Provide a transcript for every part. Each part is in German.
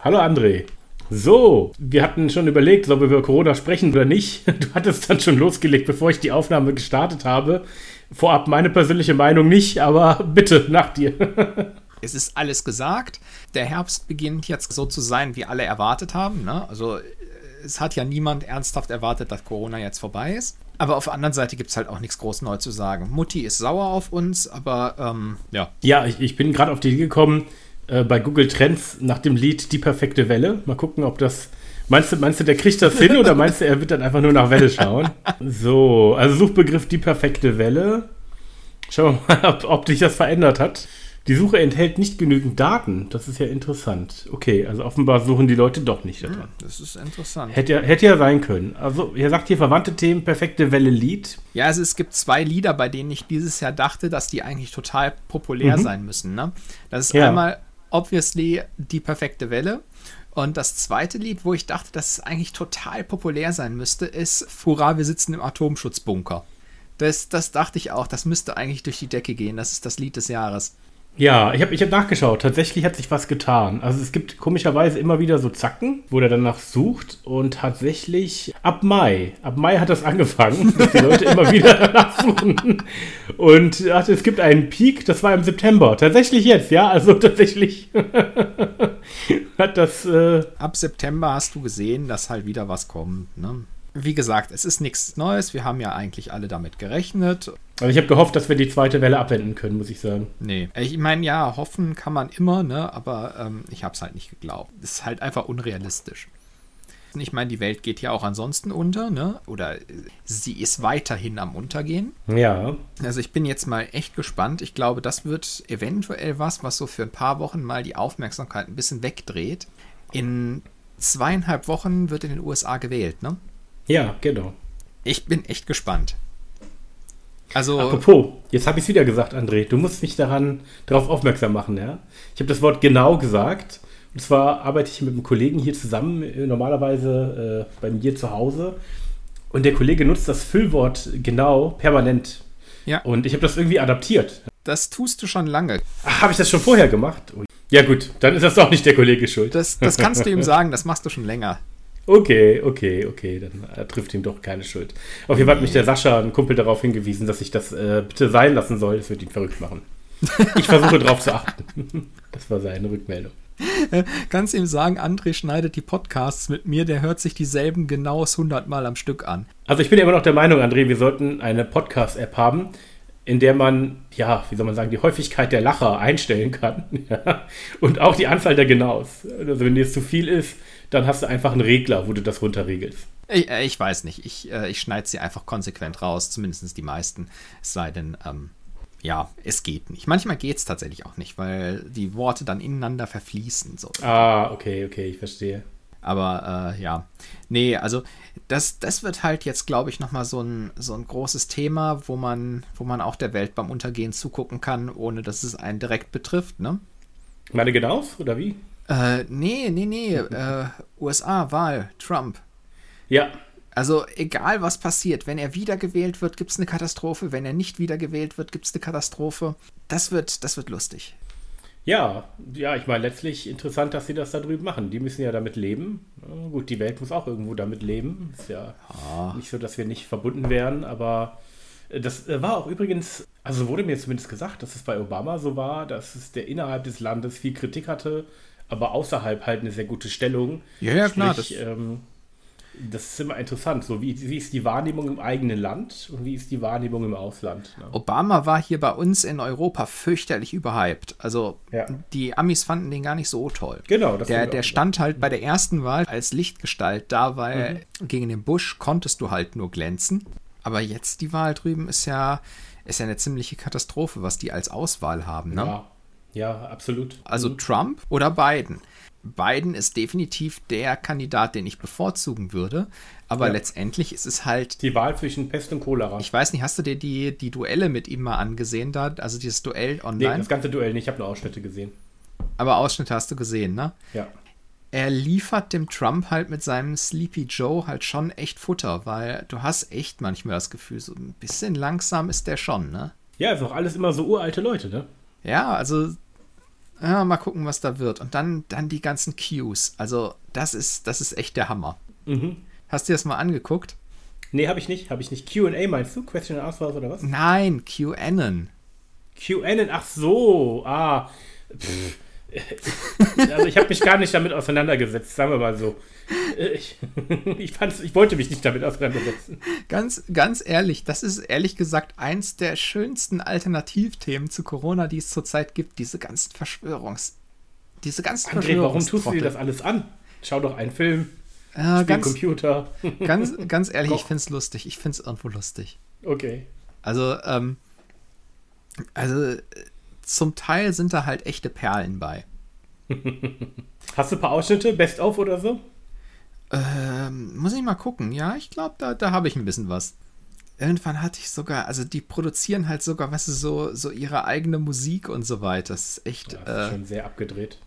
Hallo André. So, wir hatten schon überlegt, ob wir über Corona sprechen oder nicht. Du hattest dann schon losgelegt, bevor ich die Aufnahme gestartet habe. Vorab meine persönliche Meinung nicht, aber bitte nach dir. Es ist alles gesagt. Der Herbst beginnt jetzt so zu sein, wie alle erwartet haben. Ne? Also es hat ja niemand ernsthaft erwartet, dass Corona jetzt vorbei ist. Aber auf der anderen Seite gibt es halt auch nichts groß neu zu sagen. Mutti ist sauer auf uns, aber ähm, ja. Ja, ich, ich bin gerade auf die Idee gekommen, äh, bei Google Trends nach dem Lied Die perfekte Welle. Mal gucken, ob das. Meinst du, meinst du, der kriegt das hin oder meinst du, er wird dann einfach nur nach Welle schauen? So, also Suchbegriff Die perfekte Welle. Schauen wir mal, ob, ob sich das verändert hat. Die Suche enthält nicht genügend Daten. Das ist ja interessant. Okay, also offenbar suchen die Leute doch nicht daran. Hm, das ist interessant. Hätte ja, hätte ja sein können. Also, ihr sagt hier verwandte Themen, perfekte Welle Lied. Ja, also es gibt zwei Lieder, bei denen ich dieses Jahr dachte, dass die eigentlich total populär mhm. sein müssen. Ne? Das ist ja. einmal obviously die perfekte Welle. Und das zweite Lied, wo ich dachte, dass es eigentlich total populär sein müsste, ist Hurra, wir sitzen im Atomschutzbunker. Das, das dachte ich auch, das müsste eigentlich durch die Decke gehen. Das ist das Lied des Jahres. Ja, ich habe ich hab nachgeschaut. Tatsächlich hat sich was getan. Also es gibt komischerweise immer wieder so Zacken, wo der danach sucht. Und tatsächlich ab Mai, ab Mai hat das angefangen, dass die Leute immer wieder danach suchen. Und ach, es gibt einen Peak, das war im September. Tatsächlich jetzt, ja. Also tatsächlich hat das... Äh ab September hast du gesehen, dass halt wieder was kommt, ne? wie gesagt, es ist nichts Neues. Wir haben ja eigentlich alle damit gerechnet. Also ich habe gehofft, dass wir die zweite Welle abwenden können, muss ich sagen. Nee. Ich meine, ja, hoffen kann man immer, ne? Aber ähm, ich habe es halt nicht geglaubt. Es ist halt einfach unrealistisch. Ich meine, die Welt geht ja auch ansonsten unter, ne? Oder äh, sie ist weiterhin am Untergehen. Ja. Also ich bin jetzt mal echt gespannt. Ich glaube, das wird eventuell was, was so für ein paar Wochen mal die Aufmerksamkeit ein bisschen wegdreht. In zweieinhalb Wochen wird in den USA gewählt, ne? Ja, genau. Ich bin echt gespannt. Also, Apropos, jetzt habe ich es wieder gesagt, André. Du musst mich daran darauf aufmerksam machen, ja? Ich habe das Wort genau gesagt. Und zwar arbeite ich mit einem Kollegen hier zusammen, äh, normalerweise äh, bei mir zu Hause. Und der Kollege nutzt das Füllwort genau permanent. Ja. Und ich habe das irgendwie adaptiert. Das tust du schon lange. Habe ich das schon vorher gemacht? Ja, gut, dann ist das doch nicht der Kollege schuld. Das, das kannst du ihm sagen, das machst du schon länger. Okay, okay, okay, dann äh, trifft ihm doch keine Schuld. Auf jeden Fall hat mich der Sascha, ein Kumpel, darauf hingewiesen, dass ich das äh, bitte sein lassen soll. Das wird ihn verrückt machen. Ich versuche darauf zu achten. Das war seine Rückmeldung. Kannst ihm sagen, André schneidet die Podcasts mit mir, der hört sich dieselben genau 100 Mal am Stück an. Also ich bin ja immer noch der Meinung, André, wir sollten eine Podcast-App haben, in der man, ja, wie soll man sagen, die Häufigkeit der Lacher einstellen kann. Und auch die Anzahl der Genaus. Also wenn dir es zu viel ist, dann hast du einfach einen Regler, wo du das runterregelst. Ich, äh, ich weiß nicht. Ich, äh, ich schneide sie einfach konsequent raus, zumindest die meisten. Es sei denn, ähm, ja, es geht nicht. Manchmal geht es tatsächlich auch nicht, weil die Worte dann ineinander verfließen. So. Ah, okay, okay, ich verstehe. Aber äh, ja, nee, also das, das wird halt jetzt, glaube ich, nochmal so ein, so ein großes Thema, wo man, wo man auch der Welt beim Untergehen zugucken kann, ohne dass es einen direkt betrifft, ne? Meine genau, oder wie? Äh, nee, nee, nee. Äh, USA-Wahl, Trump. Ja. Also egal was passiert, wenn er wiedergewählt wird, gibt es eine Katastrophe. Wenn er nicht wiedergewählt wird, gibt es eine Katastrophe. Das wird, das wird lustig. Ja, ja, ich meine, letztlich interessant, dass sie das da drüben machen. Die müssen ja damit leben. Gut, die Welt muss auch irgendwo damit leben. Ist ja ah. nicht so, dass wir nicht verbunden wären, aber äh, das äh, war auch übrigens, also wurde mir zumindest gesagt, dass es bei Obama so war, dass es der innerhalb des Landes viel Kritik hatte aber außerhalb halt eine sehr gute Stellung. Ja, ja, klar. das, ähm, das ist immer interessant. So, wie, wie ist die Wahrnehmung im eigenen Land und wie ist die Wahrnehmung im Ausland? Ne? Obama war hier bei uns in Europa fürchterlich überhyped. Also ja. die Amis fanden den gar nicht so toll. Genau, das Der, der stand halt bei der ersten Wahl als Lichtgestalt da, weil mhm. gegen den Bush konntest du halt nur glänzen. Aber jetzt die Wahl drüben ist ja, ist ja eine ziemliche Katastrophe, was die als Auswahl haben. Ne? Ja. Ja, absolut. Also mhm. Trump oder Biden. Biden ist definitiv der Kandidat, den ich bevorzugen würde. Aber ja. letztendlich ist es halt. Die Wahl zwischen Pest und Cholera. Ich weiß nicht, hast du dir die, die Duelle mit ihm mal angesehen da? Also dieses Duell online? Nee, das ganze Duell nicht. Ich habe nur Ausschnitte gesehen. Aber Ausschnitte hast du gesehen, ne? Ja. Er liefert dem Trump halt mit seinem Sleepy Joe halt schon echt Futter, weil du hast echt manchmal das Gefühl, so ein bisschen langsam ist der schon, ne? Ja, ist auch alles immer so uralte Leute, ne? Ja, also ja, mal gucken, was da wird. Und dann, dann die ganzen Cues. Also, das ist, das ist echt der Hammer. Mhm. Hast du dir das mal angeguckt? Nee, habe ich nicht. Habe ich nicht. QA meinst du? Question and Answers oder was? Nein, QAnon. QAnon, ach so. Ah. Pff. Also ich habe mich gar nicht damit auseinandergesetzt, sagen wir mal so. Ich, ich, ich wollte mich nicht damit auseinandersetzen. Ganz, ganz ehrlich, das ist ehrlich gesagt eins der schönsten Alternativthemen zu Corona, die es zurzeit gibt. Diese ganzen Verschwörungs... Diese ganzen André, warum tust du dir das alles an? Schau doch einen Film, äh, ganz, Computer. Ganz, ganz ehrlich, ich finde es lustig. Ich finde es irgendwo lustig. Okay. Also, ähm, also zum Teil sind da halt echte Perlen bei. Hast du ein paar Ausschnitte, Best of oder so? Ähm, muss ich mal gucken. Ja, ich glaube, da, da habe ich ein bisschen was. Irgendwann hatte ich sogar, also die produzieren halt sogar, weißt du, so, so ihre eigene Musik und so weiter. Das ist echt. Ja, das ist äh, schon sehr abgedreht.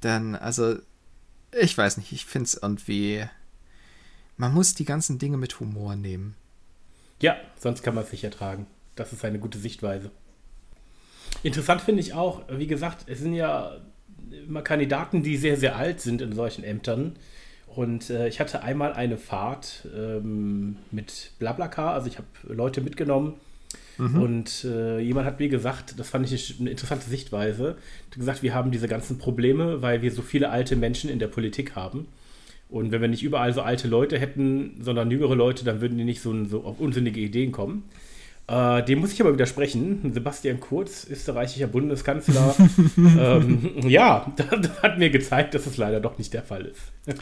Dann, also, ich weiß nicht, ich finde es irgendwie. Man muss die ganzen Dinge mit Humor nehmen. Ja, sonst kann man es nicht ertragen. Das ist eine gute Sichtweise. Interessant finde ich auch, wie gesagt, es sind ja immer Kandidaten, die sehr, sehr alt sind in solchen Ämtern. Und äh, ich hatte einmal eine Fahrt ähm, mit Blablacar, also ich habe Leute mitgenommen. Mhm. Und äh, jemand hat mir gesagt, das fand ich eine interessante Sichtweise, hat gesagt, wir haben diese ganzen Probleme, weil wir so viele alte Menschen in der Politik haben. Und wenn wir nicht überall so alte Leute hätten, sondern jüngere Leute, dann würden die nicht so, so auf unsinnige Ideen kommen. Äh, dem muss ich aber widersprechen. Sebastian Kurz, österreichischer Bundeskanzler, ähm, ja, das hat mir gezeigt, dass es leider doch nicht der Fall ist.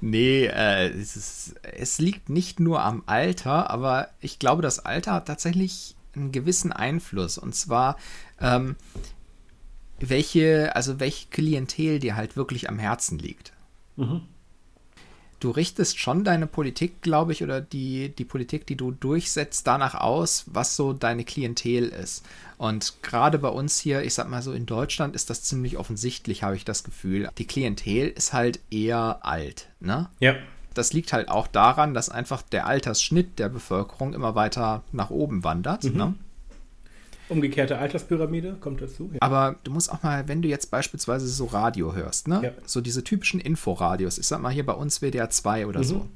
nee, äh, es, ist, es liegt nicht nur am Alter, aber ich glaube, das Alter hat tatsächlich einen gewissen Einfluss. Und zwar, ähm, welche, also welche Klientel dir halt wirklich am Herzen liegt. Mhm du richtest schon deine Politik, glaube ich, oder die, die Politik, die du durchsetzt, danach aus, was so deine Klientel ist. Und gerade bei uns hier, ich sag mal so in Deutschland, ist das ziemlich offensichtlich, habe ich das Gefühl. Die Klientel ist halt eher alt, ne? Ja. Das liegt halt auch daran, dass einfach der Altersschnitt der Bevölkerung immer weiter nach oben wandert. Mhm. Ne? Umgekehrte Alterspyramide kommt dazu. Ja. Aber du musst auch mal, wenn du jetzt beispielsweise so Radio hörst, ne? Ja. So diese typischen Inforadios, ich sag mal hier bei uns WDR 2 oder mhm. so.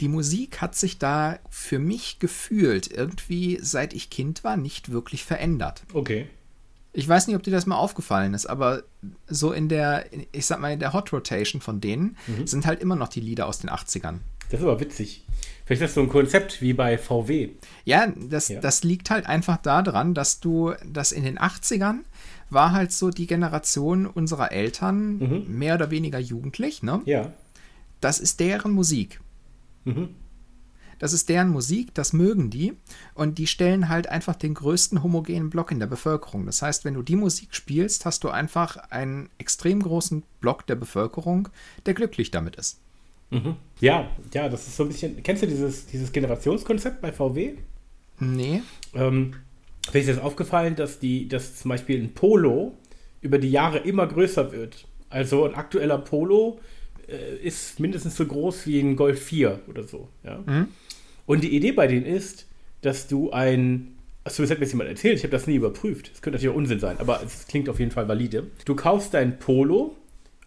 Die Musik hat sich da für mich gefühlt irgendwie, seit ich Kind war, nicht wirklich verändert. Okay. Ich weiß nicht, ob dir das mal aufgefallen ist, aber so in der, ich sag mal, in der Hot Rotation von denen mhm. sind halt immer noch die Lieder aus den 80ern. Das ist aber witzig. Vielleicht ist das so ein Konzept wie bei VW. Ja, das, ja. das liegt halt einfach daran, dass du, dass in den 80ern war halt so die Generation unserer Eltern mhm. mehr oder weniger jugendlich, ne? Ja. Das ist deren Musik. Mhm. Das ist deren Musik, das mögen die. Und die stellen halt einfach den größten homogenen Block in der Bevölkerung. Das heißt, wenn du die Musik spielst, hast du einfach einen extrem großen Block der Bevölkerung, der glücklich damit ist. Mhm. Ja, ja, das ist so ein bisschen. Kennst du dieses, dieses Generationskonzept bei VW? Nee. Ähm, mir ist jetzt aufgefallen, dass die, dass zum Beispiel ein Polo über die Jahre immer größer wird. Also ein aktueller Polo äh, ist mindestens so groß wie ein Golf 4 oder so. Ja? Mhm. Und die Idee bei denen ist, dass du ein Achso, das hat mir jetzt jemand erzählt, ich habe das nie überprüft. Das könnte natürlich auch Unsinn sein, aber es klingt auf jeden Fall valide. Du kaufst dein Polo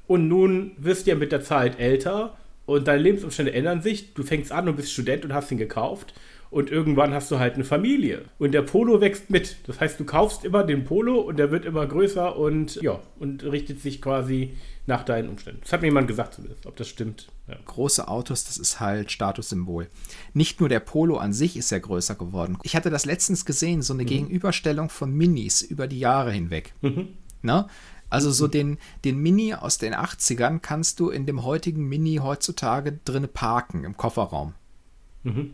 und nun wirst du ja mit der Zeit älter und deine Lebensumstände ändern sich. Du fängst an und bist Student und hast ihn gekauft. Und irgendwann hast du halt eine Familie. Und der Polo wächst mit. Das heißt, du kaufst immer den Polo und der wird immer größer und ja, und richtet sich quasi nach deinen Umständen. Das hat mir jemand gesagt zumindest, ob das stimmt. Ja. Große Autos, das ist halt Statussymbol. Nicht nur der Polo an sich ist ja größer geworden. Ich hatte das letztens gesehen, so eine mhm. Gegenüberstellung von Minis über die Jahre hinweg. Mhm. Na? Also so den, den Mini aus den 80ern kannst du in dem heutigen Mini heutzutage drin parken im Kofferraum. Mhm.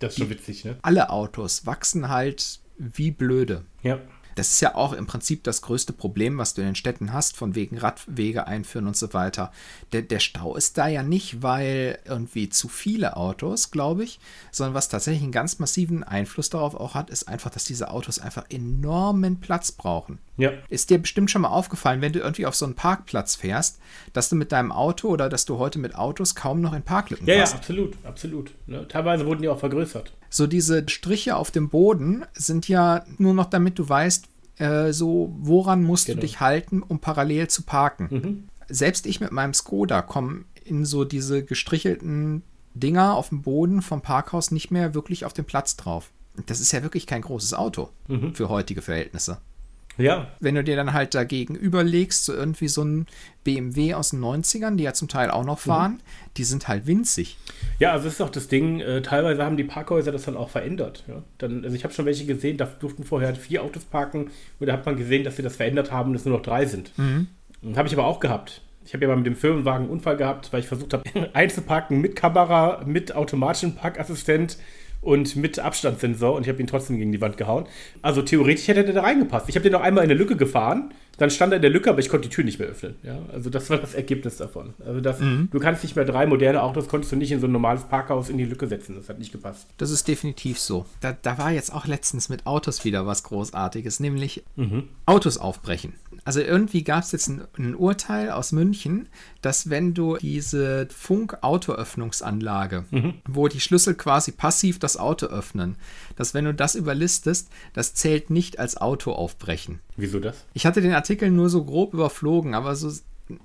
Das ist schon witzig, ne? Alle Autos wachsen halt wie blöde. Ja. Das ist ja auch im Prinzip das größte Problem, was du in den Städten hast, von wegen Radwege einführen und so weiter. Der, der Stau ist da ja nicht, weil irgendwie zu viele Autos, glaube ich, sondern was tatsächlich einen ganz massiven Einfluss darauf auch hat, ist einfach, dass diese Autos einfach enormen Platz brauchen. Ja. Ist dir bestimmt schon mal aufgefallen, wenn du irgendwie auf so einen Parkplatz fährst, dass du mit deinem Auto oder dass du heute mit Autos kaum noch in Parklücken ja, passt? Ja, absolut, absolut. Ne? Teilweise wurden die auch vergrößert. So diese Striche auf dem Boden sind ja nur noch damit du weißt, äh, so, woran musst genau. du dich halten, um parallel zu parken? Mhm. Selbst ich mit meinem Skoda komme in so diese gestrichelten Dinger auf dem Boden vom Parkhaus nicht mehr wirklich auf den Platz drauf. Das ist ja wirklich kein großes Auto mhm. für heutige Verhältnisse. Ja. Wenn du dir dann halt dagegen überlegst, so irgendwie so ein BMW aus den 90ern, die ja zum Teil auch noch fahren, mhm. die sind halt winzig. Ja, also das ist auch das Ding, äh, teilweise haben die Parkhäuser das dann auch verändert. Ja? Dann, also ich habe schon welche gesehen, da durften vorher vier Autos parken und da hat man gesehen, dass sie das verändert haben und es nur noch drei sind. Mhm. Habe ich aber auch gehabt. Ich habe ja mal mit dem Firmenwagen einen Unfall gehabt, weil ich versucht habe, einzuparken mit Kamera, mit automatischem Parkassistent und mit Abstandssensor und ich habe ihn trotzdem gegen die Wand gehauen. Also theoretisch hätte der da reingepasst. Ich habe den noch einmal in eine Lücke gefahren, dann stand er in der Lücke, aber ich konnte die Tür nicht mehr öffnen. Ja? Also das war das Ergebnis davon. Also das, mhm. du kannst nicht mehr drei moderne Autos, konntest du nicht in so ein normales Parkhaus in die Lücke setzen. Das hat nicht gepasst. Das ist definitiv so. Da, da war jetzt auch letztens mit Autos wieder was Großartiges, nämlich mhm. Autos aufbrechen. Also irgendwie gab es jetzt ein, ein, Urteil aus München, dass wenn du diese Funk-Autoöffnungsanlage, mhm. wo die Schlüssel quasi passiv das Auto öffnen, dass wenn du das überlistest, das zählt nicht als Auto aufbrechen. Wieso das? Ich hatte den Artikel nur so grob überflogen, aber so,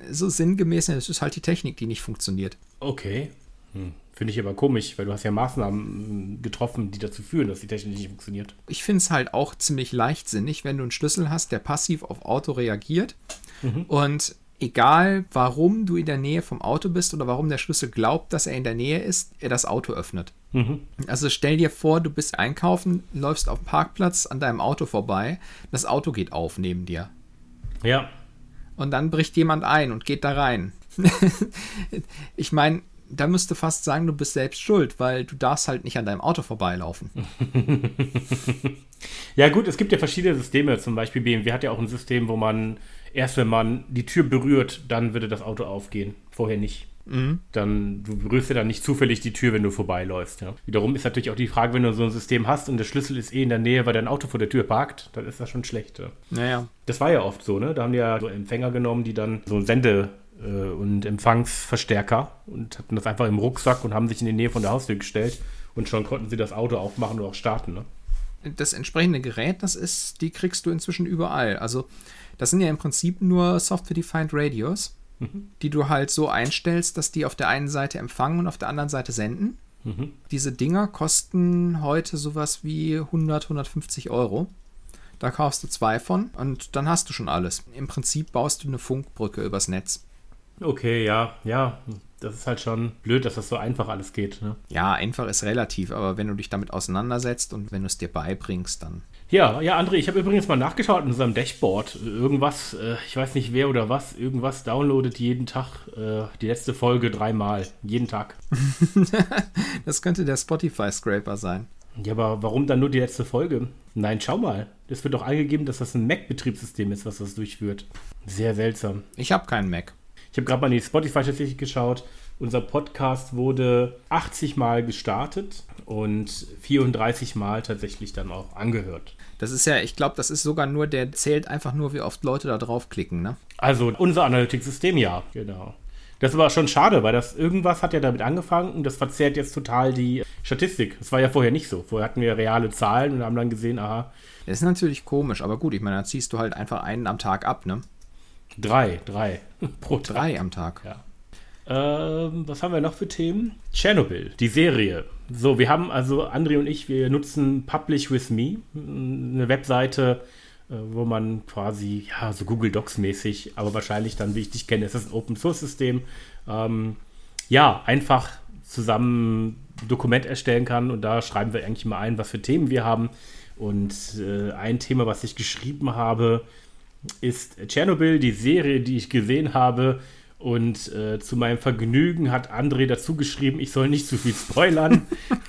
so sinngemäß, es ist halt die Technik, die nicht funktioniert. Okay. Hm. Finde ich aber komisch, weil du hast ja Maßnahmen getroffen, die dazu führen, dass die Technik nicht funktioniert. Ich finde es halt auch ziemlich leichtsinnig, wenn du einen Schlüssel hast, der passiv auf Auto reagiert mhm. und egal warum du in der Nähe vom Auto bist oder warum der Schlüssel glaubt, dass er in der Nähe ist, er das Auto öffnet. Mhm. Also stell dir vor, du bist einkaufen, läufst auf dem Parkplatz an deinem Auto vorbei, das Auto geht auf neben dir. Ja. Und dann bricht jemand ein und geht da rein. ich meine, da müsste fast sagen, du bist selbst schuld, weil du darfst halt nicht an deinem Auto vorbeilaufen. ja gut, es gibt ja verschiedene Systeme. Zum Beispiel BMW hat ja auch ein System, wo man erst wenn man die Tür berührt, dann würde das Auto aufgehen. Vorher nicht. Mhm. Dann, du berührst ja dann nicht zufällig die Tür, wenn du vorbeiläufst. Ja. Wiederum ist natürlich auch die Frage, wenn du so ein System hast und der Schlüssel ist eh in der Nähe, weil dein Auto vor der Tür parkt, dann ist das schon schlecht. Ja. Naja. Das war ja oft so, ne? Da haben die ja so Empfänger genommen, die dann so ein Sende- äh, und Empfangsverstärker und hatten das einfach im Rucksack und haben sich in die Nähe von der Haustür gestellt und schon konnten sie das Auto aufmachen und auch starten. Ne? Das entsprechende Gerät, das ist, die kriegst du inzwischen überall. Also das sind ja im Prinzip nur Software-Defined Radios, mhm. die du halt so einstellst, dass die auf der einen Seite empfangen und auf der anderen Seite senden. Mhm. Diese Dinger kosten heute sowas wie 100, 150 Euro. Da kaufst du zwei von und dann hast du schon alles. Im Prinzip baust du eine Funkbrücke übers Netz. Okay, ja, ja. Das ist halt schon blöd, dass das so einfach alles geht. Ne? Ja, einfach ist relativ, aber wenn du dich damit auseinandersetzt und wenn du es dir beibringst, dann. Ja, ja, André, ich habe übrigens mal nachgeschaut in unserem Dashboard. Irgendwas, äh, ich weiß nicht wer oder was, irgendwas downloadet jeden Tag äh, die letzte Folge dreimal. Jeden Tag. das könnte der Spotify-Scraper sein. Ja, aber warum dann nur die letzte Folge? Nein, schau mal. Es wird doch angegeben, dass das ein Mac-Betriebssystem ist, was das durchführt. Sehr seltsam. Ich habe keinen Mac. Ich habe gerade mal in die Spotify-Statistik geschaut. Unser Podcast wurde 80 Mal gestartet und 34 Mal tatsächlich dann auch angehört. Das ist ja, ich glaube, das ist sogar nur, der zählt einfach nur, wie oft Leute da draufklicken, ne? Also unser Analytics-System, ja, genau. Das war schon schade, weil das irgendwas hat ja damit angefangen und das verzerrt jetzt total die Statistik. Das war ja vorher nicht so. Vorher hatten wir reale Zahlen und haben dann gesehen, aha. Das ist natürlich komisch, aber gut, ich meine, da ziehst du halt einfach einen am Tag ab, ne? Drei, drei pro Tag. Drei am Tag. Ja. Ähm, was haben wir noch für Themen? Tschernobyl, die Serie. So, wir haben also, André und ich, wir nutzen Publish With Me, eine Webseite, äh, wo man quasi, ja, so Google Docs mäßig, aber wahrscheinlich dann, wie ich dich kenne, ist das ein Open Source System. Ähm, ja, einfach zusammen ein Dokument erstellen kann und da schreiben wir eigentlich mal ein, was für Themen wir haben. Und äh, ein Thema, was ich geschrieben habe, ist Tschernobyl, die Serie, die ich gesehen habe. Und äh, zu meinem Vergnügen hat André dazu geschrieben, ich soll nicht zu viel spoilern.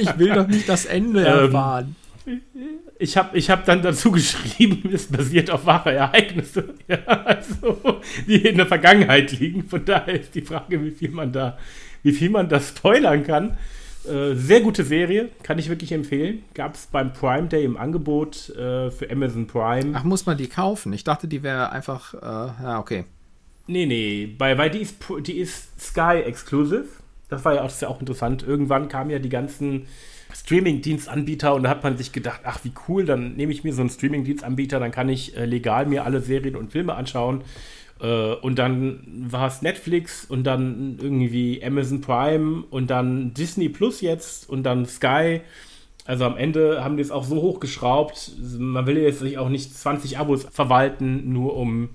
ich will doch nicht das Ende ähm, erfahren. Ich habe ich hab dann dazu geschrieben, es basiert auf wahre Ereignisse, ja, also, die in der Vergangenheit liegen. Von daher ist die Frage, wie viel man da, wie viel man da spoilern kann. Äh, sehr gute Serie, kann ich wirklich empfehlen. Gab es beim Prime Day im Angebot äh, für Amazon Prime. Ach, muss man die kaufen? Ich dachte, die wäre einfach. Äh, ja, okay. Nee, nee, bei, weil die ist, die ist Sky Exclusive. Das war ja auch, das ist ja auch interessant. Irgendwann kamen ja die ganzen Streaming-Dienstanbieter und da hat man sich gedacht, ach wie cool, dann nehme ich mir so einen Streaming-Dienstanbieter, dann kann ich äh, legal mir alle Serien und Filme anschauen. Äh, und dann war es Netflix und dann irgendwie Amazon Prime und dann Disney Plus jetzt und dann Sky. Also am Ende haben die es auch so hochgeschraubt. Man will jetzt sich auch nicht 20 Abos verwalten, nur um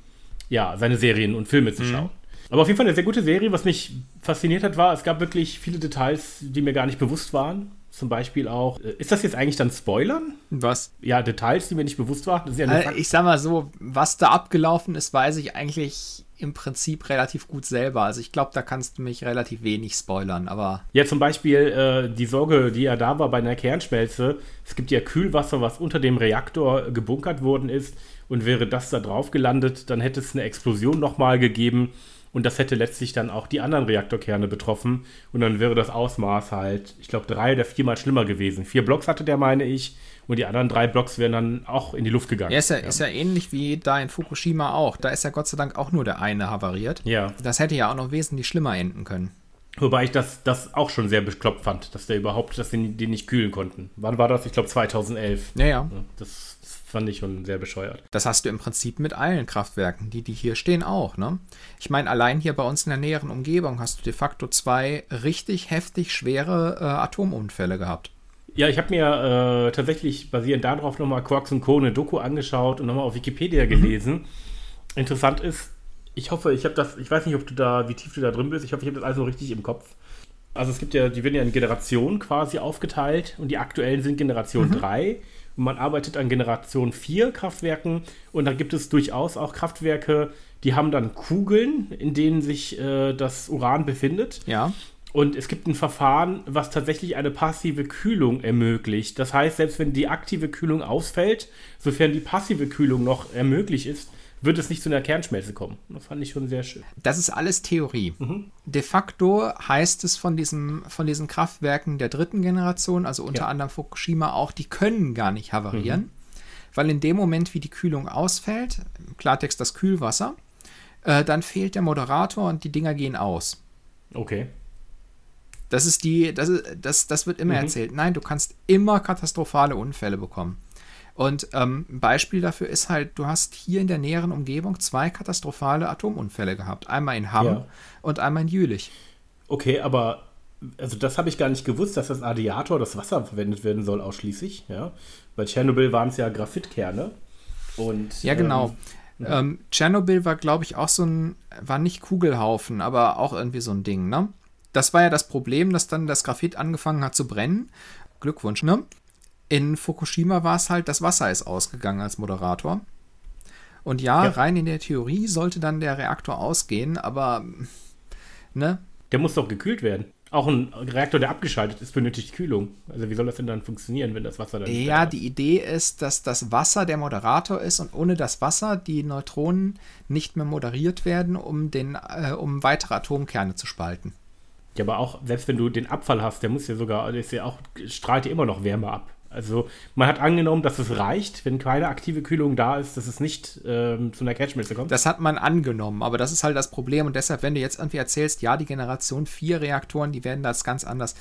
ja, seine Serien und Filme zu mhm. schauen. Aber auf jeden Fall eine sehr gute Serie. Was mich fasziniert hat, war, es gab wirklich viele Details, die mir gar nicht bewusst waren. Zum Beispiel auch, äh, ist das jetzt eigentlich dann Spoilern? Was? Ja, Details, die mir nicht bewusst waren. Ja also, ich sag mal so, was da abgelaufen ist, weiß ich eigentlich im Prinzip relativ gut selber. Also ich glaube, da kannst du mich relativ wenig spoilern, aber. Ja, zum Beispiel äh, die Sorge, die ja da war bei einer Kernschmelze. Es gibt ja Kühlwasser, was unter dem Reaktor gebunkert worden ist. Und wäre das da drauf gelandet, dann hätte es eine Explosion nochmal gegeben. Und das hätte letztlich dann auch die anderen Reaktorkerne betroffen. Und dann wäre das Ausmaß halt, ich glaube, drei oder viermal schlimmer gewesen. Vier Blocks hatte der, meine ich. Und die anderen drei Blocks wären dann auch in die Luft gegangen. Ja, ist ja, ja. ist ja ähnlich wie da in Fukushima auch. Da ist ja Gott sei Dank auch nur der eine havariert. Ja. Das hätte ja auch noch wesentlich schlimmer enden können. Wobei ich das, das auch schon sehr bekloppt fand, dass der überhaupt, dass die den nicht kühlen konnten. Wann war das? Ich glaube 2011. Ja, ja. Das fand ich schon sehr bescheuert. Das hast du im Prinzip mit allen Kraftwerken, die, die hier stehen, auch. Ne? Ich meine, allein hier bei uns in der näheren Umgebung hast du de facto zwei richtig heftig schwere äh, Atomunfälle gehabt. Ja, ich habe mir äh, tatsächlich basierend darauf nochmal Quarks und Co. eine Doku angeschaut und nochmal auf Wikipedia gelesen. Mhm. Interessant ist, ich hoffe, ich habe das, ich weiß nicht, ob du da, wie tief du da drin bist, ich hoffe, ich habe das also richtig im Kopf. Also es gibt ja, die werden ja in Generationen quasi aufgeteilt und die aktuellen sind Generation mhm. 3 und man arbeitet an Generation 4 Kraftwerken und da gibt es durchaus auch Kraftwerke, die haben dann Kugeln, in denen sich äh, das Uran befindet. Ja. Und es gibt ein Verfahren, was tatsächlich eine passive Kühlung ermöglicht. Das heißt, selbst wenn die aktive Kühlung ausfällt, sofern die passive Kühlung noch ermöglicht ist, wird es nicht zu einer Kernschmelze kommen. Das fand ich schon sehr schön. Das ist alles Theorie. Mhm. De facto heißt es von, diesem, von diesen Kraftwerken der dritten Generation, also unter ja. anderem Fukushima auch, die können gar nicht havarieren, mhm. weil in dem Moment, wie die Kühlung ausfällt, im Klartext das Kühlwasser, äh, dann fehlt der Moderator und die Dinger gehen aus. Okay. Das ist die, das, ist, das, das wird immer mhm. erzählt. Nein, du kannst immer katastrophale Unfälle bekommen. Und ähm, ein Beispiel dafür ist halt, du hast hier in der näheren Umgebung zwei katastrophale Atomunfälle gehabt. Einmal in Hamm ja. und einmal in Jülich. Okay, aber also das habe ich gar nicht gewusst, dass das Radiator, das Wasser verwendet werden soll ausschließlich. Ja? Bei Tschernobyl waren es ja Graphitkerne. Und, ja, genau. Ähm, ähm, Tschernobyl war, glaube ich, auch so ein, war nicht Kugelhaufen, aber auch irgendwie so ein Ding, ne? Das war ja das Problem, dass dann das Graphit angefangen hat zu brennen. Glückwunsch, ne? In Fukushima war es halt, das Wasser ist ausgegangen als Moderator. Und ja, ja, rein in der Theorie sollte dann der Reaktor ausgehen, aber ne? Der muss doch gekühlt werden. Auch ein Reaktor, der abgeschaltet ist, benötigt Kühlung. Also wie soll das denn dann funktionieren, wenn das Wasser dann Ja, die Idee ist, dass das Wasser der Moderator ist und ohne das Wasser die Neutronen nicht mehr moderiert werden, um, den, äh, um weitere Atomkerne zu spalten. Ja, aber auch, selbst wenn du den Abfall hast, der muss ja sogar, der ist ja auch, strahlt ja immer noch Wärme ab. Also man hat angenommen, dass es reicht, wenn keine aktive Kühlung da ist, dass es nicht ähm, zu einer Catchmilze kommt. Das hat man angenommen, aber das ist halt das Problem. Und deshalb, wenn du jetzt irgendwie erzählst, ja, die Generation 4 Reaktoren, die werden das ganz anders,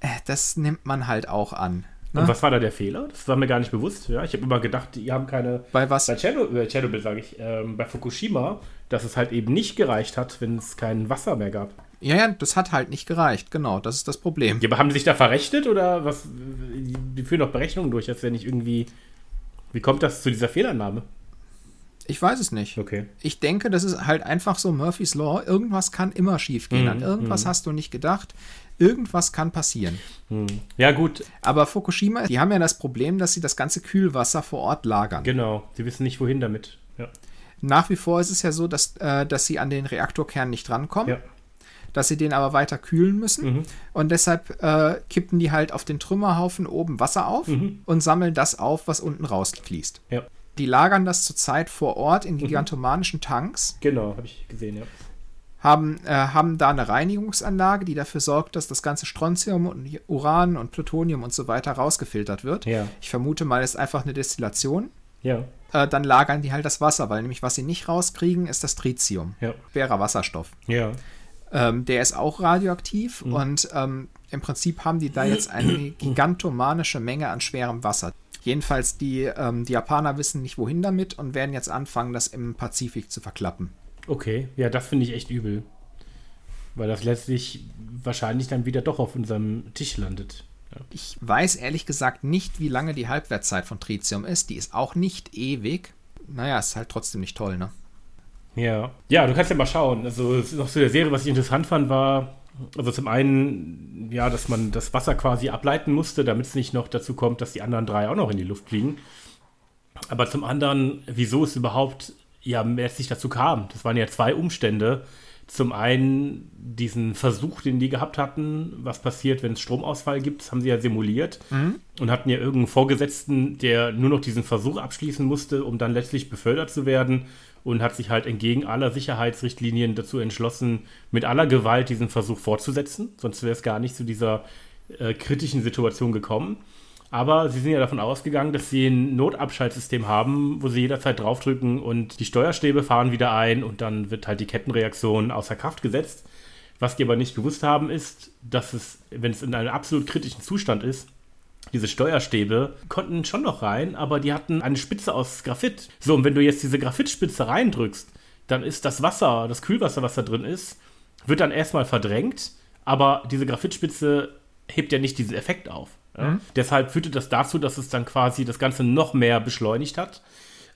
äh, das nimmt man halt auch an. Ne? Und was war da der Fehler? Das war mir gar nicht bewusst. Ja, ich habe immer gedacht, die haben keine. Bei was? Bei Tschernobyl, äh, Tschernobyl sage ich, ähm, bei Fukushima, dass es halt eben nicht gereicht hat, wenn es kein Wasser mehr gab. Ja, ja, das hat halt nicht gereicht, genau, das ist das Problem. Ja, aber haben die sich da verrechnet oder was? Die führen doch Berechnungen durch, dass ja nicht irgendwie. Wie kommt das zu dieser Fehlannahme? Ich weiß es nicht. Okay. Ich denke, das ist halt einfach so Murphy's Law. Irgendwas kann immer schiefgehen. Mm, An irgendwas mm. hast du nicht gedacht. Irgendwas kann passieren. Mm. Ja, gut. Aber Fukushima, die haben ja das Problem, dass sie das ganze Kühlwasser vor Ort lagern. Genau. Sie wissen nicht, wohin damit. Ja. Nach wie vor ist es ja so, dass, äh, dass sie an den Reaktorkern nicht rankommen. Ja dass sie den aber weiter kühlen müssen. Mhm. Und deshalb äh, kippen die halt auf den Trümmerhaufen oben Wasser auf mhm. und sammeln das auf, was unten rausfließt. Ja. Die lagern das zurzeit vor Ort in mhm. gigantomanischen Tanks. Genau, habe ich gesehen, ja. Haben, äh, haben da eine Reinigungsanlage, die dafür sorgt, dass das ganze Strontium und Uran und Plutonium und so weiter rausgefiltert wird. Ja. Ich vermute mal, es ist einfach eine Destillation. Ja. Äh, dann lagern die halt das Wasser, weil nämlich was sie nicht rauskriegen, ist das Tritium. Ja. Schwerer Wasserstoff. Ja. Ähm, der ist auch radioaktiv mhm. und ähm, im Prinzip haben die da jetzt eine gigantomanische Menge an schwerem Wasser. Jedenfalls, die, ähm, die Japaner wissen nicht, wohin damit und werden jetzt anfangen, das im Pazifik zu verklappen. Okay, ja, das finde ich echt übel. Weil das letztlich wahrscheinlich dann wieder doch auf unserem Tisch landet. Ja. Ich weiß ehrlich gesagt nicht, wie lange die Halbwertszeit von Tritium ist. Die ist auch nicht ewig. Naja, ist halt trotzdem nicht toll, ne? Ja. Ja, du kannst ja mal schauen. Also, noch zu der Serie, was ich interessant fand, war, also zum einen, ja, dass man das Wasser quasi ableiten musste, damit es nicht noch dazu kommt, dass die anderen drei auch noch in die Luft fliegen. Aber zum anderen, wieso es überhaupt ja letztlich dazu kam. Das waren ja zwei Umstände. Zum einen diesen Versuch, den die gehabt hatten, was passiert, wenn es Stromausfall gibt, das haben sie ja simuliert mhm. und hatten ja irgendeinen Vorgesetzten, der nur noch diesen Versuch abschließen musste, um dann letztlich befördert zu werden und hat sich halt entgegen aller Sicherheitsrichtlinien dazu entschlossen, mit aller Gewalt diesen Versuch fortzusetzen. Sonst wäre es gar nicht zu dieser äh, kritischen Situation gekommen. Aber sie sind ja davon ausgegangen, dass sie ein Notabschaltsystem haben, wo sie jederzeit draufdrücken und die Steuerstäbe fahren wieder ein und dann wird halt die Kettenreaktion außer Kraft gesetzt. Was die aber nicht gewusst haben, ist, dass es, wenn es in einem absolut kritischen Zustand ist, diese Steuerstäbe konnten schon noch rein, aber die hatten eine Spitze aus Graphit. So, und wenn du jetzt diese Graphitspitze reindrückst, dann ist das Wasser, das Kühlwasser, was da drin ist, wird dann erstmal verdrängt, aber diese Graphitspitze hebt ja nicht diesen Effekt auf. Ja? Mhm. Deshalb führte das dazu, dass es dann quasi das Ganze noch mehr beschleunigt hat.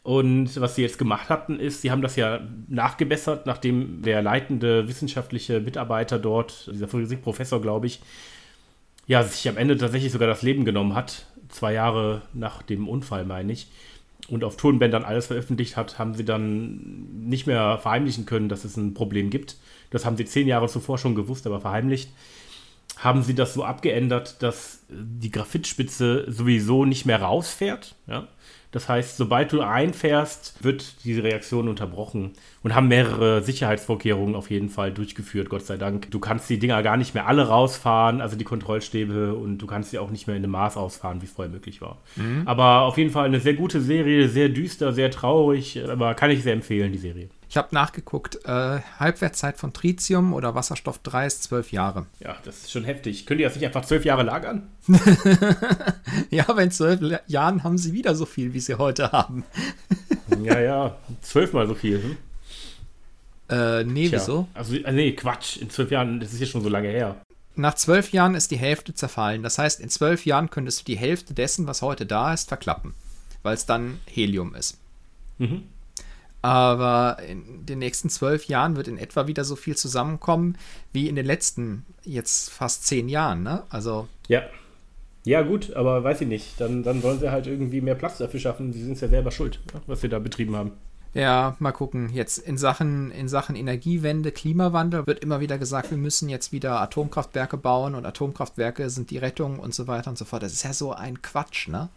Und was sie jetzt gemacht hatten, ist, sie haben das ja nachgebessert, nachdem der leitende wissenschaftliche Mitarbeiter dort, dieser Physikprofessor, glaube ich, ja, sich am Ende tatsächlich sogar das Leben genommen hat. Zwei Jahre nach dem Unfall, meine ich. Und auf Tonbändern alles veröffentlicht hat, haben sie dann nicht mehr verheimlichen können, dass es ein Problem gibt. Das haben sie zehn Jahre zuvor schon gewusst, aber verheimlicht. Haben sie das so abgeändert, dass die Graphitspitze sowieso nicht mehr rausfährt. Ja? Das heißt, sobald du einfährst, wird diese Reaktion unterbrochen und haben mehrere Sicherheitsvorkehrungen auf jeden Fall durchgeführt, Gott sei Dank. Du kannst die Dinger gar nicht mehr alle rausfahren, also die Kontrollstäbe, und du kannst sie auch nicht mehr in dem Maß ausfahren, wie es vorher möglich war. Mhm. Aber auf jeden Fall eine sehr gute Serie, sehr düster, sehr traurig, aber kann ich sehr empfehlen, die Serie. Ich habe nachgeguckt, äh, Halbwertszeit von Tritium oder Wasserstoff 3 ist zwölf Jahre. Ja, das ist schon heftig. Könnt ihr das nicht einfach zwölf Jahre lagern? ja, aber in zwölf Jahren haben sie wieder so viel, wie sie heute haben. ja, ja, zwölfmal so viel. Hm? Äh, nee, Tja. wieso? Also, äh, nee, Quatsch. In zwölf Jahren, das ist ja schon so lange her. Nach zwölf Jahren ist die Hälfte zerfallen. Das heißt, in zwölf Jahren könntest du die Hälfte dessen, was heute da ist, verklappen. Weil es dann Helium ist. Mhm. Aber in den nächsten zwölf Jahren wird in etwa wieder so viel zusammenkommen wie in den letzten jetzt fast zehn Jahren, ne? Also. Ja. Ja, gut, aber weiß ich nicht. Dann, dann sollen sie halt irgendwie mehr Platz dafür schaffen. Sie sind es ja selber schuld, was sie da betrieben haben. Ja, mal gucken. Jetzt in Sachen, in Sachen Energiewende, Klimawandel wird immer wieder gesagt, wir müssen jetzt wieder Atomkraftwerke bauen und Atomkraftwerke sind die Rettung und so weiter und so fort. Das ist ja so ein Quatsch, ne?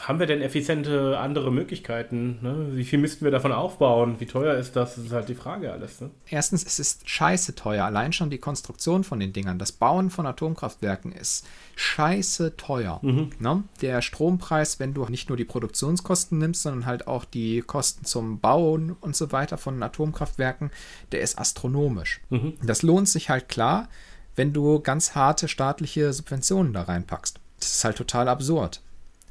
Haben wir denn effiziente andere Möglichkeiten? Ne? Wie viel müssten wir davon aufbauen? Wie teuer ist das? Das ist halt die Frage alles. Ne? Erstens, es ist scheiße teuer. Allein schon die Konstruktion von den Dingern. Das Bauen von Atomkraftwerken ist scheiße teuer. Mhm. Ne? Der Strompreis, wenn du nicht nur die Produktionskosten nimmst, sondern halt auch die Kosten zum Bauen und so weiter von Atomkraftwerken, der ist astronomisch. Mhm. Das lohnt sich halt klar, wenn du ganz harte staatliche Subventionen da reinpackst. Das ist halt total absurd.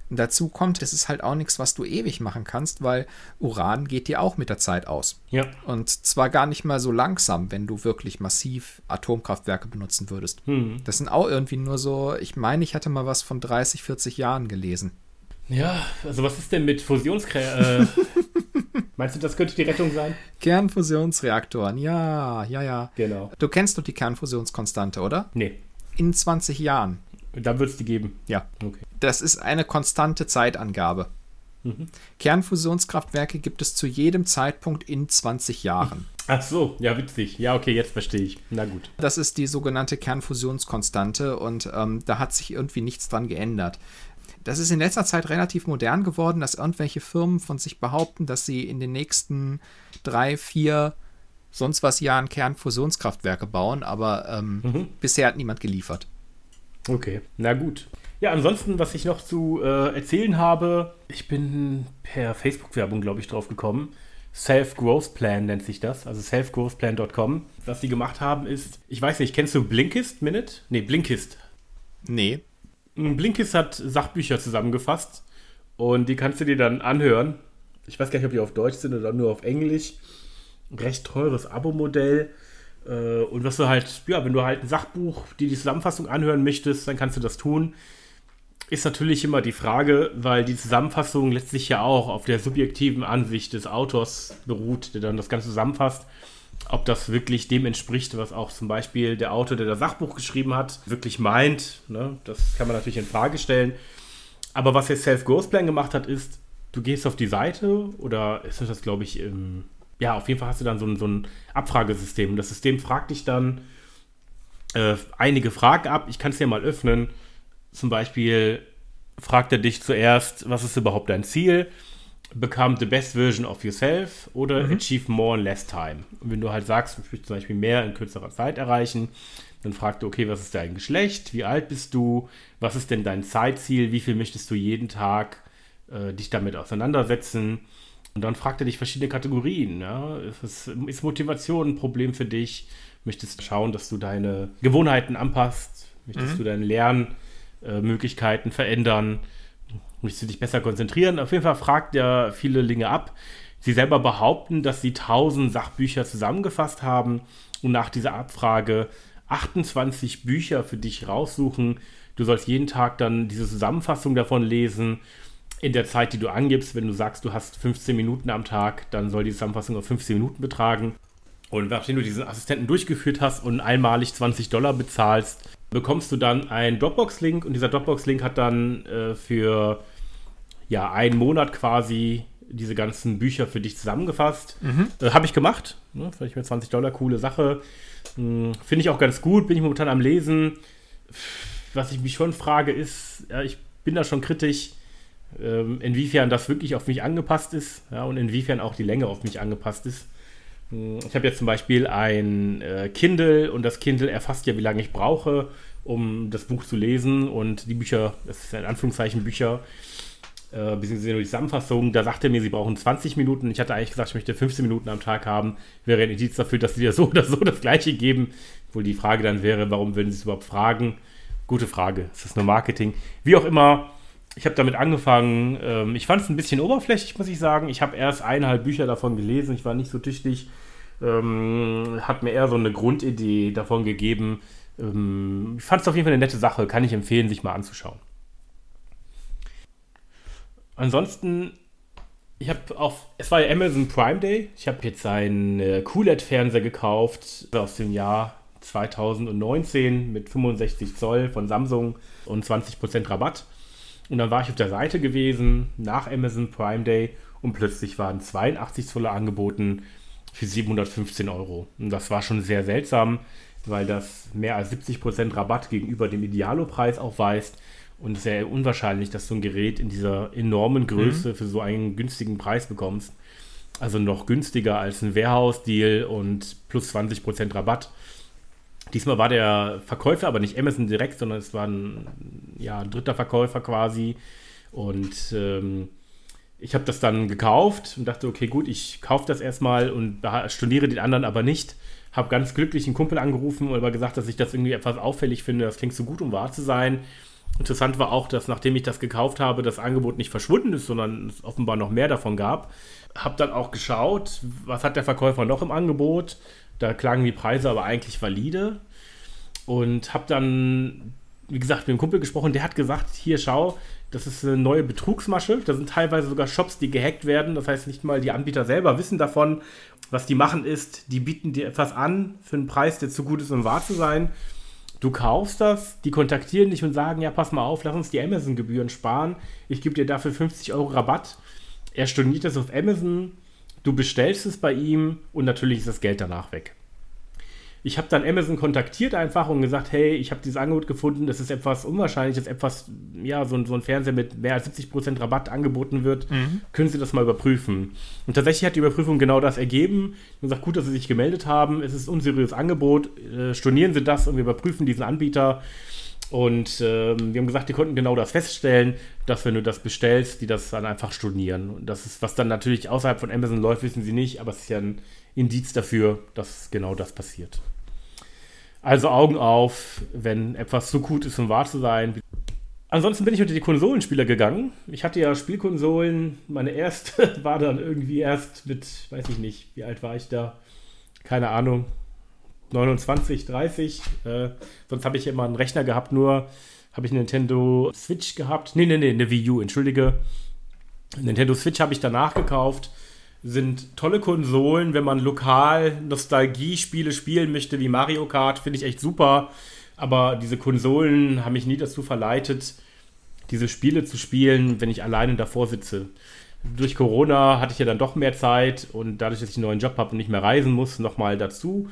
Und dazu kommt, es ist halt auch nichts, was du ewig machen kannst, weil Uran geht dir auch mit der Zeit aus. Ja. Und zwar gar nicht mal so langsam, wenn du wirklich massiv Atomkraftwerke benutzen würdest. Hm. Das sind auch irgendwie nur so, ich meine, ich hatte mal was von 30, 40 Jahren gelesen. Ja, also was ist denn mit Fusionskräften? Äh, meinst du, das könnte die Rettung sein? Kernfusionsreaktoren, ja, ja, ja. Genau. Du kennst doch die Kernfusionskonstante, oder? Nee. In 20 Jahren. Da wird es die geben. Ja. Okay. Das ist eine konstante Zeitangabe. Mhm. Kernfusionskraftwerke gibt es zu jedem Zeitpunkt in 20 Jahren. Ach so, ja, witzig. Ja, okay, jetzt verstehe ich. Na gut. Das ist die sogenannte Kernfusionskonstante und ähm, da hat sich irgendwie nichts dran geändert. Das ist in letzter Zeit relativ modern geworden, dass irgendwelche Firmen von sich behaupten, dass sie in den nächsten drei, vier, sonst was Jahren Kernfusionskraftwerke bauen, aber ähm, mhm. bisher hat niemand geliefert. Okay, na gut. Ja, ansonsten, was ich noch zu äh, erzählen habe, ich bin per Facebook-Werbung, glaube ich, drauf gekommen. Self-Growth Plan nennt sich das, also selfgrowthplan.com. Was sie gemacht haben ist, ich weiß nicht, kennst du Blinkist Minute? Nee, Blinkist. Nee. Blinkist hat Sachbücher zusammengefasst und die kannst du dir dann anhören. Ich weiß gar nicht, ob die auf Deutsch sind oder nur auf Englisch. Recht teures Abo-Modell. Äh, und was du halt, ja, wenn du halt ein Sachbuch, die die Zusammenfassung anhören möchtest, dann kannst du das tun. Ist natürlich immer die Frage, weil die Zusammenfassung letztlich ja auch auf der subjektiven Ansicht des Autors beruht, der dann das Ganze zusammenfasst. Ob das wirklich dem entspricht, was auch zum Beispiel der Autor, der das Sachbuch geschrieben hat, wirklich meint. Ne? Das kann man natürlich in Frage stellen. Aber was jetzt Self-Growth Plan gemacht hat, ist, du gehst auf die Seite oder ist das, glaube ich, im ja, auf jeden Fall hast du dann so ein, so ein Abfragesystem. Und das System fragt dich dann äh, einige Fragen ab. Ich kann es dir mal öffnen. Zum Beispiel fragt er dich zuerst, was ist überhaupt dein Ziel? Become the best version of yourself oder mhm. achieve more in less time. Und wenn du halt sagst, du möchtest zum Beispiel mehr in kürzerer Zeit erreichen, dann fragt er, okay, was ist dein Geschlecht? Wie alt bist du? Was ist denn dein Zeitziel? Wie viel möchtest du jeden Tag äh, dich damit auseinandersetzen? Und dann fragt er dich verschiedene Kategorien. Ja? Ist, ist Motivation ein Problem für dich? Möchtest du schauen, dass du deine Gewohnheiten anpasst? Möchtest mhm. du deine Lernmöglichkeiten verändern? Möchtest du dich besser konzentrieren? Auf jeden Fall fragt er viele Dinge ab. Sie selber behaupten, dass sie 1000 Sachbücher zusammengefasst haben und nach dieser Abfrage 28 Bücher für dich raussuchen. Du sollst jeden Tag dann diese Zusammenfassung davon lesen in der Zeit, die du angibst, wenn du sagst, du hast 15 Minuten am Tag, dann soll die Zusammenfassung auf 15 Minuten betragen. Und nachdem du diesen Assistenten durchgeführt hast und einmalig 20 Dollar bezahlst, bekommst du dann einen Dropbox-Link und dieser Dropbox-Link hat dann äh, für ja, einen Monat quasi diese ganzen Bücher für dich zusammengefasst. Mhm. Äh, Habe ich gemacht. Ne? Vielleicht mit 20 Dollar, coole Sache. Hm, Finde ich auch ganz gut, bin ich momentan am Lesen. Was ich mich schon frage, ist, ja, ich bin da schon kritisch ähm, inwiefern das wirklich auf mich angepasst ist ja, und inwiefern auch die Länge auf mich angepasst ist. Hm, ich habe jetzt zum Beispiel ein äh, Kindle und das Kindle erfasst ja, wie lange ich brauche, um das Buch zu lesen und die Bücher, das ist in Anführungszeichen Bücher, äh, beziehungsweise nur die Zusammenfassung, da sagt er mir, sie brauchen 20 Minuten. Ich hatte eigentlich gesagt, ich möchte 15 Minuten am Tag haben. Wäre ein Indiz dafür, dass sie dir so oder so das Gleiche geben. Wohl die Frage dann wäre, warum würden sie es überhaupt fragen? Gute Frage. Ist das nur Marketing? Wie auch immer, ich habe damit angefangen. Ähm, ich fand es ein bisschen oberflächlich, muss ich sagen. Ich habe erst eineinhalb Bücher davon gelesen. Ich war nicht so tüchtig. Ähm, hat mir eher so eine Grundidee davon gegeben. Ähm, ich fand es auf jeden Fall eine nette Sache. Kann ich empfehlen, sich mal anzuschauen. Ansonsten, ich habe auf, es war ja Amazon Prime Day. Ich habe jetzt einen äh, QLED-Fernseher gekauft aus dem Jahr 2019 mit 65 Zoll von Samsung und 20% Rabatt. Und dann war ich auf der Seite gewesen nach Amazon Prime Day und plötzlich waren 82 Zoller angeboten für 715 Euro. Und das war schon sehr seltsam, weil das mehr als 70% Rabatt gegenüber dem Idealo-Preis aufweist. Und sehr unwahrscheinlich, dass du ein Gerät in dieser enormen Größe mhm. für so einen günstigen Preis bekommst. Also noch günstiger als ein Warehouse-Deal und plus 20% Rabatt. Diesmal war der Verkäufer aber nicht Amazon direkt, sondern es war ein, ja, ein dritter Verkäufer quasi. Und ähm, ich habe das dann gekauft und dachte, okay, gut, ich kaufe das erstmal und studiere den anderen aber nicht. Habe ganz glücklich einen Kumpel angerufen und aber gesagt, dass ich das irgendwie etwas auffällig finde. Das klingt so gut, um wahr zu sein. Interessant war auch, dass nachdem ich das gekauft habe, das Angebot nicht verschwunden ist, sondern es offenbar noch mehr davon gab. Habe dann auch geschaut, was hat der Verkäufer noch im Angebot da klangen die Preise aber eigentlich valide. Und habe dann, wie gesagt, mit dem Kumpel gesprochen, der hat gesagt, hier schau, das ist eine neue Betrugsmasche. Da sind teilweise sogar Shops, die gehackt werden. Das heißt, nicht mal die Anbieter selber wissen davon. Was die machen ist, die bieten dir etwas an für einen Preis, der zu gut ist, um wahr zu sein. Du kaufst das, die kontaktieren dich und sagen, ja, pass mal auf, lass uns die Amazon-Gebühren sparen. Ich gebe dir dafür 50 Euro Rabatt. Er storniert das auf Amazon, Du bestellst es bei ihm und natürlich ist das Geld danach weg. Ich habe dann Amazon kontaktiert einfach und gesagt, hey, ich habe dieses Angebot gefunden, das ist etwas unwahrscheinlich, dass etwas, ja, so, so ein Fernseher mit mehr als 70% Rabatt angeboten wird. Mhm. Können Sie das mal überprüfen? Und tatsächlich hat die Überprüfung genau das ergeben. Und gesagt, gut, dass Sie sich gemeldet haben, es ist ein unseriöses Angebot, äh, stornieren Sie das und wir überprüfen diesen Anbieter. Und ähm, wir haben gesagt, die konnten genau das feststellen, dass wenn du das bestellst, die das dann einfach stornieren. Und das ist, was dann natürlich außerhalb von Amazon läuft, wissen sie nicht, aber es ist ja ein Indiz dafür, dass genau das passiert. Also Augen auf, wenn etwas zu gut ist, um wahr zu sein. Ansonsten bin ich unter die Konsolenspieler gegangen. Ich hatte ja Spielkonsolen. Meine erste war dann irgendwie erst mit, weiß ich nicht, wie alt war ich da? Keine Ahnung, 29, 30. Äh, sonst habe ich immer einen Rechner gehabt, nur habe ich Nintendo Switch gehabt. Nee, nee, nee, eine Wii U, entschuldige. Nintendo Switch habe ich danach gekauft. Sind tolle Konsolen, wenn man lokal Nostalgie-Spiele spielen möchte, wie Mario Kart, finde ich echt super. Aber diese Konsolen haben mich nie dazu verleitet, diese Spiele zu spielen, wenn ich alleine davor sitze. Durch Corona hatte ich ja dann doch mehr Zeit und dadurch, dass ich einen neuen Job habe und nicht mehr reisen muss, nochmal dazu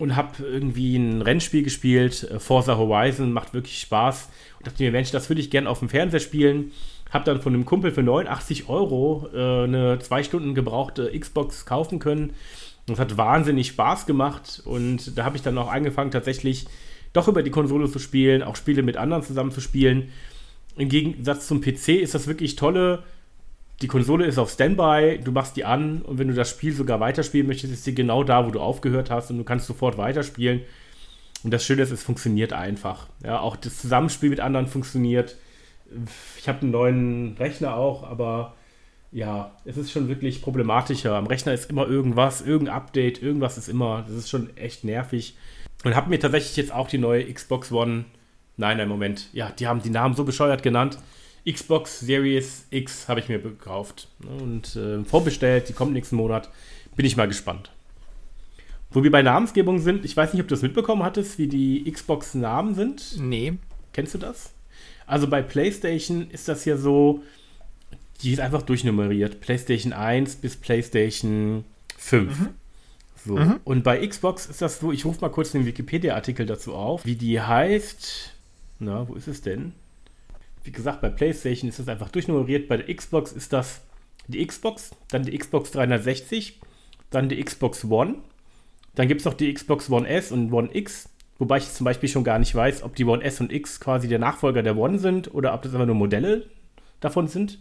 und habe irgendwie ein Rennspiel gespielt. Äh, Forza Horizon macht wirklich Spaß. Und dachte mir, Mensch, das würde ich gerne auf dem Fernseher spielen. Habe dann von einem Kumpel für 89 Euro äh, eine zwei Stunden gebrauchte Xbox kaufen können. Und es hat wahnsinnig Spaß gemacht. Und da habe ich dann auch angefangen, tatsächlich doch über die Konsole zu spielen, auch Spiele mit anderen zusammen zu spielen. Im Gegensatz zum PC ist das wirklich tolle die Konsole ist auf Standby, du machst die an und wenn du das Spiel sogar weiterspielen möchtest, ist sie genau da, wo du aufgehört hast und du kannst sofort weiterspielen. Und das Schöne ist, es funktioniert einfach. Ja, auch das Zusammenspiel mit anderen funktioniert. Ich habe einen neuen Rechner auch, aber ja, es ist schon wirklich problematischer. Am Rechner ist immer irgendwas, irgendein Update, irgendwas ist immer, das ist schon echt nervig. Und habe mir tatsächlich jetzt auch die neue Xbox One, nein, nein, Moment, ja, die haben die Namen so bescheuert genannt. Xbox Series X habe ich mir gekauft und äh, vorbestellt. Die kommt nächsten Monat. Bin ich mal gespannt. Wo wir bei Namensgebung sind, ich weiß nicht, ob du das mitbekommen hattest, wie die Xbox-Namen sind. Nee. Kennst du das? Also bei PlayStation ist das ja so, die ist einfach durchnummeriert. PlayStation 1 bis PlayStation 5. Mhm. So. Mhm. Und bei Xbox ist das so, ich rufe mal kurz den Wikipedia-Artikel dazu auf, wie die heißt. Na, wo ist es denn? Wie gesagt, bei PlayStation ist das einfach durchnummeriert. Bei der Xbox ist das die Xbox, dann die Xbox 360, dann die Xbox One. Dann gibt es noch die Xbox One S und One X, wobei ich zum Beispiel schon gar nicht weiß, ob die One S und X quasi der Nachfolger der One sind oder ob das einfach nur Modelle davon sind.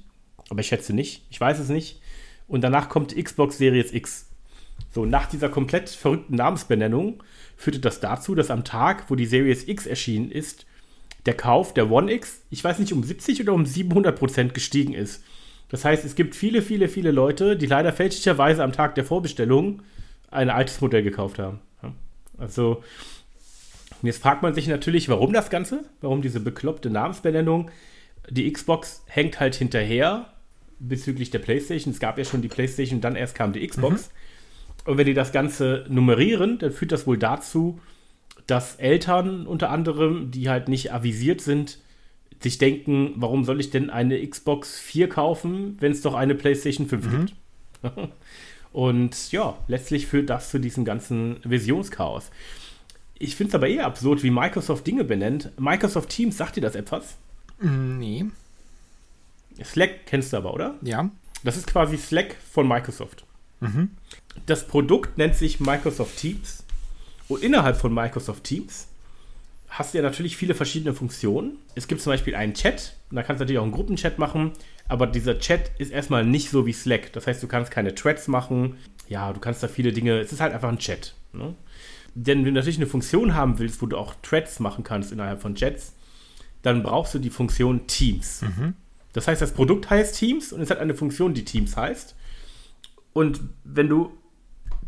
Aber ich schätze nicht. Ich weiß es nicht. Und danach kommt die Xbox Series X. So, nach dieser komplett verrückten Namensbenennung führte das dazu, dass am Tag, wo die Series X erschienen ist, der Kauf der One X, ich weiß nicht, um 70 oder um 700 Prozent gestiegen ist. Das heißt, es gibt viele, viele, viele Leute, die leider fälschlicherweise am Tag der Vorbestellung ein altes Modell gekauft haben. Also, jetzt fragt man sich natürlich, warum das Ganze? Warum diese bekloppte Namensbenennung? Die Xbox hängt halt hinterher bezüglich der PlayStation. Es gab ja schon die PlayStation, dann erst kam die Xbox. Mhm. Und wenn die das Ganze nummerieren, dann führt das wohl dazu, dass Eltern unter anderem, die halt nicht avisiert sind, sich denken, warum soll ich denn eine Xbox 4 kaufen, wenn es doch eine PlayStation 5 mhm. gibt? Und ja, letztlich führt das zu diesem ganzen Visionschaos. Ich finde es aber eher absurd, wie Microsoft Dinge benennt. Microsoft Teams, sagt dir das etwas? Nee. Slack kennst du aber, oder? Ja. Das ist quasi Slack von Microsoft. Mhm. Das Produkt nennt sich Microsoft Teams und innerhalb von Microsoft Teams hast du ja natürlich viele verschiedene Funktionen. Es gibt zum Beispiel einen Chat, und da kannst du natürlich auch einen Gruppenchat machen, aber dieser Chat ist erstmal nicht so wie Slack. Das heißt, du kannst keine Threads machen. Ja, du kannst da viele Dinge. Es ist halt einfach ein Chat. Ne? Denn wenn du natürlich eine Funktion haben willst, wo du auch Threads machen kannst innerhalb von Chats, dann brauchst du die Funktion Teams. Mhm. Das heißt, das Produkt heißt Teams und es hat eine Funktion, die Teams heißt. Und wenn du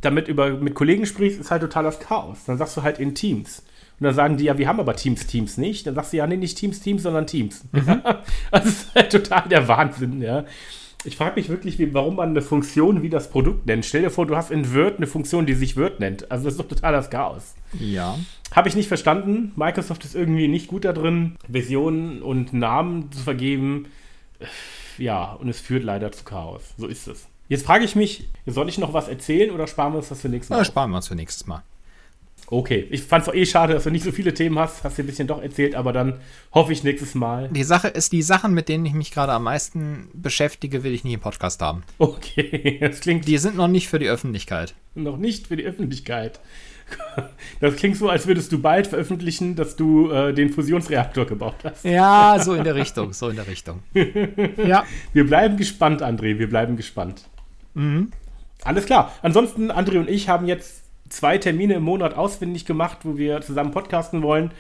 damit über, mit Kollegen sprichst, ist halt total das Chaos. Dann sagst du halt in Teams. Und dann sagen die, ja, wir haben aber Teams, Teams nicht. Dann sagst du, ja, nee, nicht Teams, Teams, sondern Teams. Mhm. das ist halt total der Wahnsinn, ja. Ich frage mich wirklich, wie, warum man eine Funktion wie das Produkt nennt. Stell dir vor, du hast in Word eine Funktion, die sich Word nennt. Also das ist doch total das Chaos. Ja. Habe ich nicht verstanden. Microsoft ist irgendwie nicht gut da drin, Versionen und Namen zu vergeben. Ja, und es führt leider zu Chaos. So ist es. Jetzt frage ich mich, soll ich noch was erzählen oder sparen wir uns das für nächstes Mal? Ja, sparen wir uns für nächstes Mal. Okay, ich fand es eh schade, dass du nicht so viele Themen hast. Hast dir ein bisschen doch erzählt, aber dann hoffe ich nächstes Mal. Die Sache ist, die Sachen, mit denen ich mich gerade am meisten beschäftige, will ich nie im Podcast haben. Okay, das klingt. Die sind noch nicht für die Öffentlichkeit. Noch nicht für die Öffentlichkeit. Das klingt so, als würdest du bald veröffentlichen, dass du äh, den Fusionsreaktor gebaut hast. Ja, so in der Richtung, so in der Richtung. ja. Wir bleiben gespannt, André, wir bleiben gespannt. Mhm. Alles klar. Ansonsten, André und ich haben jetzt zwei Termine im Monat auswendig gemacht, wo wir zusammen podcasten wollen.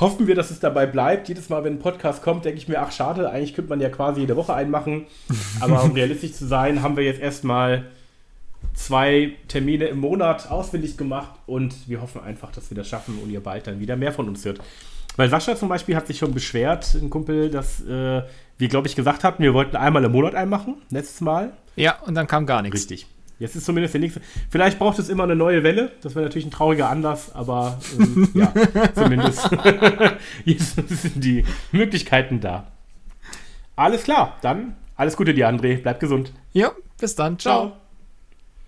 Hoffen wir, dass es dabei bleibt. Jedes Mal, wenn ein Podcast kommt, denke ich mir, ach schade, eigentlich könnte man ja quasi jede Woche einen machen. Aber um realistisch zu sein, haben wir jetzt erstmal zwei Termine im Monat auswendig gemacht und wir hoffen einfach, dass wir das schaffen und ihr bald dann wieder mehr von uns hört. Weil Sascha zum Beispiel hat sich schon beschwert, ein Kumpel, dass äh, wir, glaube ich, gesagt hatten, wir wollten einmal im Monat einen machen, letztes Mal. Ja, und dann kam gar nichts. Richtig. Jetzt ist zumindest der nächste. Vielleicht braucht es immer eine neue Welle. Das wäre natürlich ein trauriger Anlass, aber ähm, ja, zumindest jetzt sind die Möglichkeiten da. Alles klar, dann alles Gute dir, André. Bleib gesund. Ja, bis dann. Ciao. Ciao.